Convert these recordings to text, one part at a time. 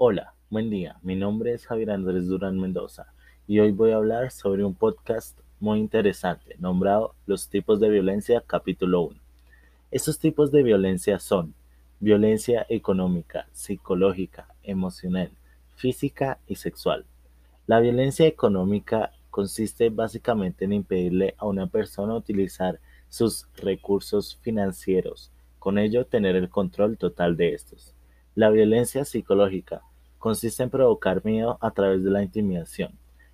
Colombia. Mi nombre es Javier Andrés Durán Mendoza y hoy voy a hablar sobre un podcast muy interesante nombrado Los tipos de violencia capítulo 1. Estos tipos de violencia son violencia económica, psicológica, emocional, física y sexual. La violencia económica consiste básicamente en impedirle a una persona utilizar sus recursos financieros, con ello tener el control total de estos. La violencia psicológica consiste en provocar miedo a través de la intimidación,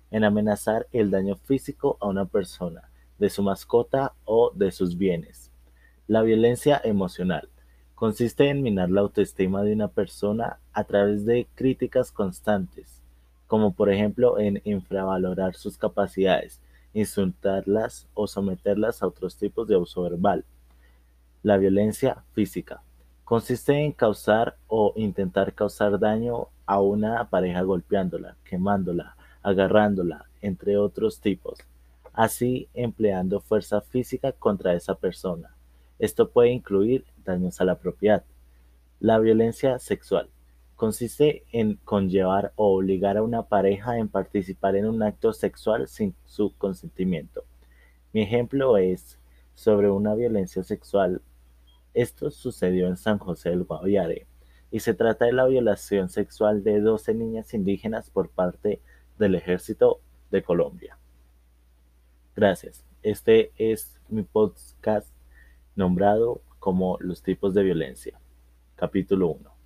en amenazar el daño físico a una persona, de su mascota o de sus bienes. La violencia emocional consiste en minar la autoestima de una persona a través de críticas constantes, como por ejemplo en infravalorar sus capacidades, insultarlas o someterlas a otros tipos de abuso verbal. La violencia física consiste en causar o intentar causar daño a una pareja golpeándola, quemándola, agarrándola, entre otros tipos, así empleando fuerza física contra esa persona. Esto puede incluir daños a la propiedad. La violencia sexual consiste en conllevar o obligar a una pareja en participar en un acto sexual sin su consentimiento. Mi ejemplo es sobre una violencia sexual esto sucedió en San José del Guaviare y se trata de la violación sexual de doce niñas indígenas por parte del Ejército de Colombia. Gracias. Este es mi podcast nombrado como Los tipos de violencia, capítulo 1.